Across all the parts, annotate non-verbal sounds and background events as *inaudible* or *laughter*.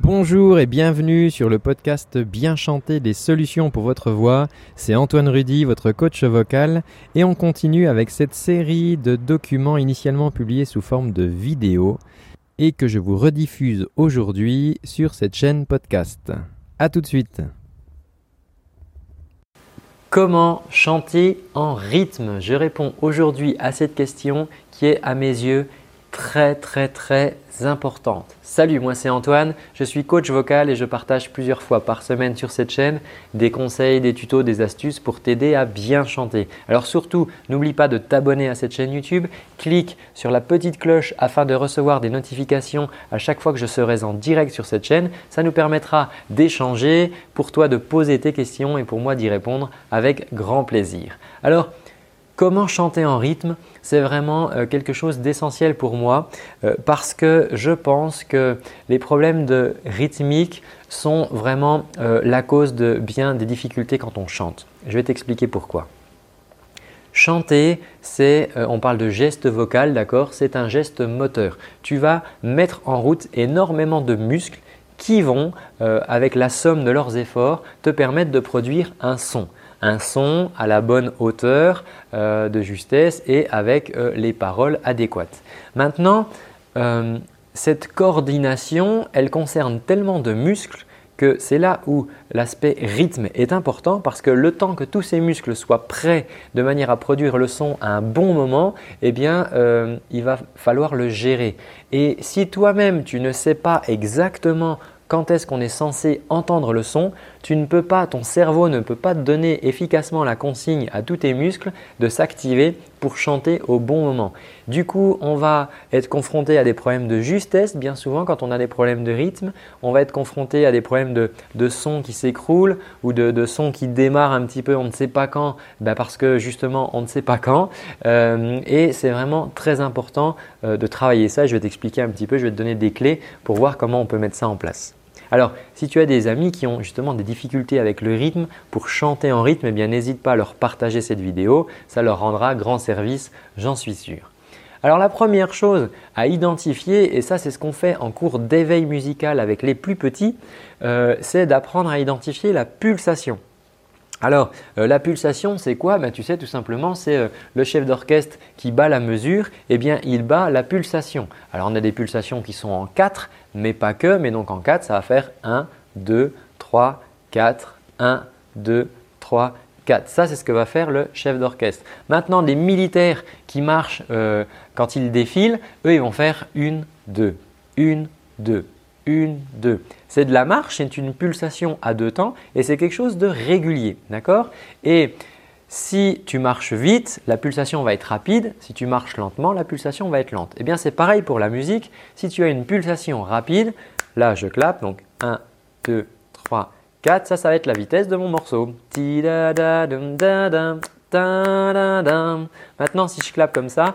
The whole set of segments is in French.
Bonjour et bienvenue sur le podcast Bien chanter des solutions pour votre voix. C'est Antoine Rudy, votre coach vocal, et on continue avec cette série de documents initialement publiés sous forme de vidéo et que je vous rediffuse aujourd'hui sur cette chaîne podcast. A tout de suite. Comment chanter en rythme? Je réponds aujourd'hui à cette question qui est à mes yeux très très très importante. Salut, moi c'est Antoine, je suis coach vocal et je partage plusieurs fois par semaine sur cette chaîne des conseils, des tutos, des astuces pour t'aider à bien chanter. Alors surtout, n'oublie pas de t'abonner à cette chaîne YouTube, clique sur la petite cloche afin de recevoir des notifications à chaque fois que je serai en direct sur cette chaîne. Ça nous permettra d'échanger, pour toi de poser tes questions et pour moi d'y répondre avec grand plaisir. Alors, Comment chanter en rythme C'est vraiment euh, quelque chose d'essentiel pour moi euh, parce que je pense que les problèmes de rythmique sont vraiment euh, la cause de bien des difficultés quand on chante. Je vais t'expliquer pourquoi. Chanter, c'est, on parle de geste vocal, d'accord C'est un geste moteur. Tu vas mettre en route énormément de muscles qui vont, avec la somme de leurs efforts, te permettre de produire un son un son à la bonne hauteur euh, de justesse et avec euh, les paroles adéquates. Maintenant, euh, cette coordination, elle concerne tellement de muscles que c'est là où l'aspect rythme est important parce que le temps que tous ces muscles soient prêts de manière à produire le son à un bon moment, eh bien, il va falloir le gérer. Et si toi-même tu ne sais pas exactement quand est-ce qu'on est censé entendre le son, tu ne peux pas, ton cerveau ne peut pas donner efficacement la consigne à tous tes muscles de s'activer pour chanter au bon moment. Du coup, on va être confronté à des problèmes de justesse bien souvent quand on a des problèmes de rythme. On va être confronté à des problèmes de, de son qui s'écroulent ou de, de son qui démarre un petit peu, on ne sait pas quand, ben parce que justement on ne sait pas quand. Euh, et c'est vraiment très important euh, de travailler ça. Je vais t'expliquer un petit peu, je vais te donner des clés pour voir comment on peut mettre ça en place. Alors, si tu as des amis qui ont justement des difficultés avec le rythme, pour chanter en rythme, eh bien n'hésite pas à leur partager cette vidéo, ça leur rendra grand service, j'en suis sûr. Alors la première chose à identifier, et ça c'est ce qu'on fait en cours d'éveil musical avec les plus petits, euh, c'est d'apprendre à identifier la pulsation. Alors, euh, la pulsation, c'est quoi? Ben, Tu sais, tout simplement, c'est euh, le chef d'orchestre qui bat la mesure, eh bien, il bat la pulsation. Alors, on a des pulsations qui sont en 4, mais pas que, mais donc en 4, ça va faire 1, 2, 3, 4, 1, 2, 3, 4. Ça, c'est ce que va faire le chef d'orchestre. Maintenant, les militaires qui marchent euh, quand ils défilent, eux, ils vont faire 1, 2, 1, 2, 1, 2. C'est de la marche, c'est une pulsation à deux temps et c'est quelque chose de régulier. D'accord? Et si tu marches vite, la pulsation va être rapide. Si tu marches lentement, la pulsation va être lente. Eh bien, c'est pareil pour la musique. Si tu as une pulsation rapide, là, je clappe. Donc, 1, 2, 3, 4. Ça, ça va être la vitesse de mon morceau. Maintenant, si je clappe comme ça,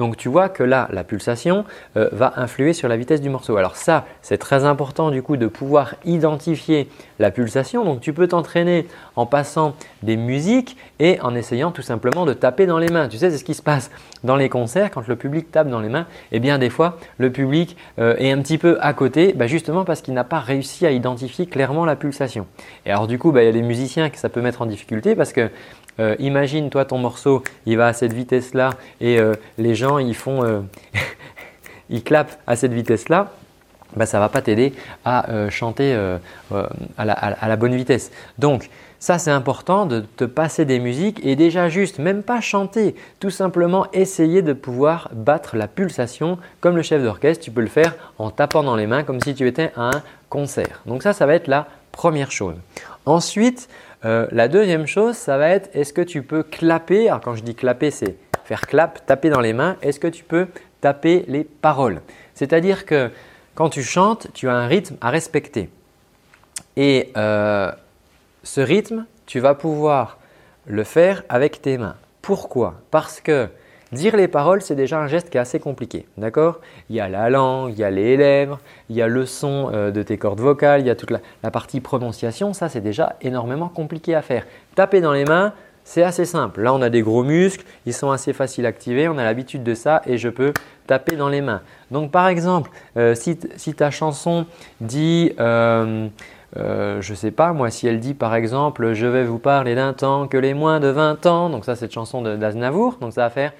donc tu vois que là, la pulsation euh, va influer sur la vitesse du morceau. Alors ça, c'est très important du coup de pouvoir identifier la pulsation. Donc tu peux t'entraîner en passant des musiques et en essayant tout simplement de taper dans les mains. Tu sais, c'est ce qui se passe dans les concerts quand le public tape dans les mains. Eh bien des fois, le public euh, est un petit peu à côté, bah, justement parce qu'il n'a pas réussi à identifier clairement la pulsation. Et alors du coup, bah, il y a des musiciens que ça peut mettre en difficulté parce que euh, imagine toi ton morceau, il va à cette vitesse-là et euh, les gens ils font, euh, *laughs* clapent à cette vitesse-là. Bah, ça ne va pas t'aider à chanter à la, bonne vitesse. Donc, ça, c'est important de te passer des musiques et déjà juste, même pas chanter, tout simplement essayer de pouvoir battre la pulsation comme le chef d'orchestre. Tu peux le faire en tapant dans les mains comme si tu étais à un concert. Donc ça, ça va être la première chose. Ensuite, euh, la deuxième chose, ça va être est-ce que tu peux clapper Alors quand je dis clapper, c'est faire clap, taper dans les mains. Est-ce que tu peux taper les paroles? C'est-à-dire que quand tu chantes, tu as un rythme à respecter. Et euh, ce rythme, tu vas pouvoir le faire avec tes mains. Pourquoi? Parce que Dire les paroles, c'est déjà un geste qui est assez compliqué. D'accord? Il y a la langue, il y a les lèvres, il y a le son euh, de tes cordes vocales, il y a toute la, partie prononciation. Ça, c'est déjà énormément compliqué à faire. Taper dans les mains, c'est assez simple. Là, on a des gros muscles, ils sont assez faciles à activer, on a l'habitude de ça et je peux taper dans les mains. Donc par exemple, euh, si, ta chanson dit, euh, euh, je sais pas moi, si elle dit par exemple, je vais vous parler d'un temps que les moins de 20 ans, donc ça c'est une chanson d'Aznavour, donc ça va faire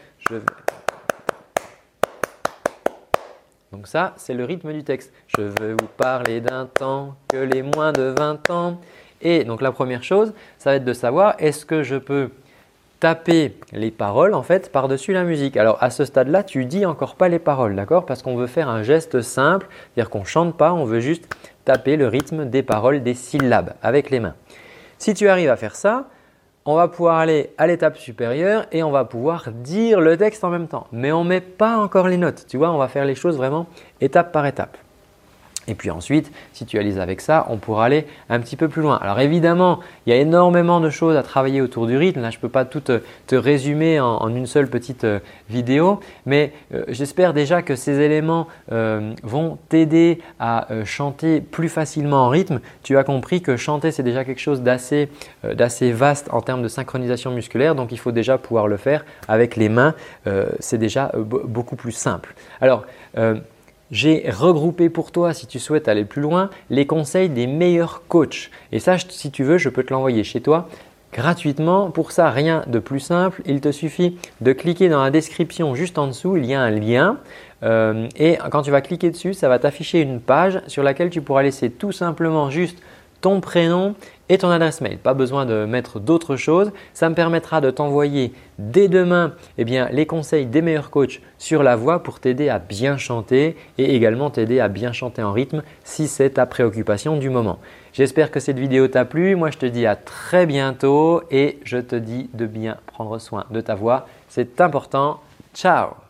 Donc ça, c'est le rythme du texte. Je veux vous parler d'un temps que les moins de 20 ans. Et donc la première chose, ça va être de savoir est-ce que je peux taper les paroles en fait par-dessus la musique? Alors à ce stade-là, tu dis encore pas les paroles, d'accord? Parce qu'on veut faire un geste simple, c'est-à-dire qu'on chante pas, on veut juste taper le rythme des paroles, des syllabes avec les mains. Si tu arrives à faire ça, on va pouvoir aller à l'étape supérieure et on va pouvoir dire le texte en même temps. Mais on ne met pas encore les notes, tu vois, on va faire les choses vraiment étape par étape. Et puis ensuite, si tu alises avec ça, on pourra aller un petit peu plus loin. Alors évidemment, il y a énormément de choses à travailler autour du rythme. Là, je ne peux pas tout te, résumer en, une seule petite euh, vidéo, mais euh, j'espère déjà que ces éléments euh, vont t'aider à chanter plus facilement en rythme. Tu as compris que chanter, c'est déjà quelque chose d'assez vaste en termes de synchronisation musculaire, donc il faut déjà pouvoir le faire avec les mains. c'est déjà beaucoup plus simple. Alors, j'ai regroupé pour toi, si tu souhaites aller plus loin, les conseils des meilleurs coachs. Et ça, si tu veux, je peux te l'envoyer chez toi gratuitement. Pour ça, rien de plus simple. Il te suffit de cliquer dans la description juste en dessous. Il y a un lien. Euh, et quand tu vas cliquer dessus, ça va t'afficher une page sur laquelle tu pourras laisser tout simplement juste ton prénom et ton adresse mail. Pas besoin de mettre d'autres choses. Ça me permettra de t'envoyer dès demain eh bien, les conseils des meilleurs coachs sur la voix pour t'aider à bien chanter et également t'aider à bien chanter en rythme si c'est ta préoccupation du moment. J'espère que cette vidéo t'a plu. Moi, je te dis à très bientôt et je te dis de bien prendre soin de ta voix. C'est important. Ciao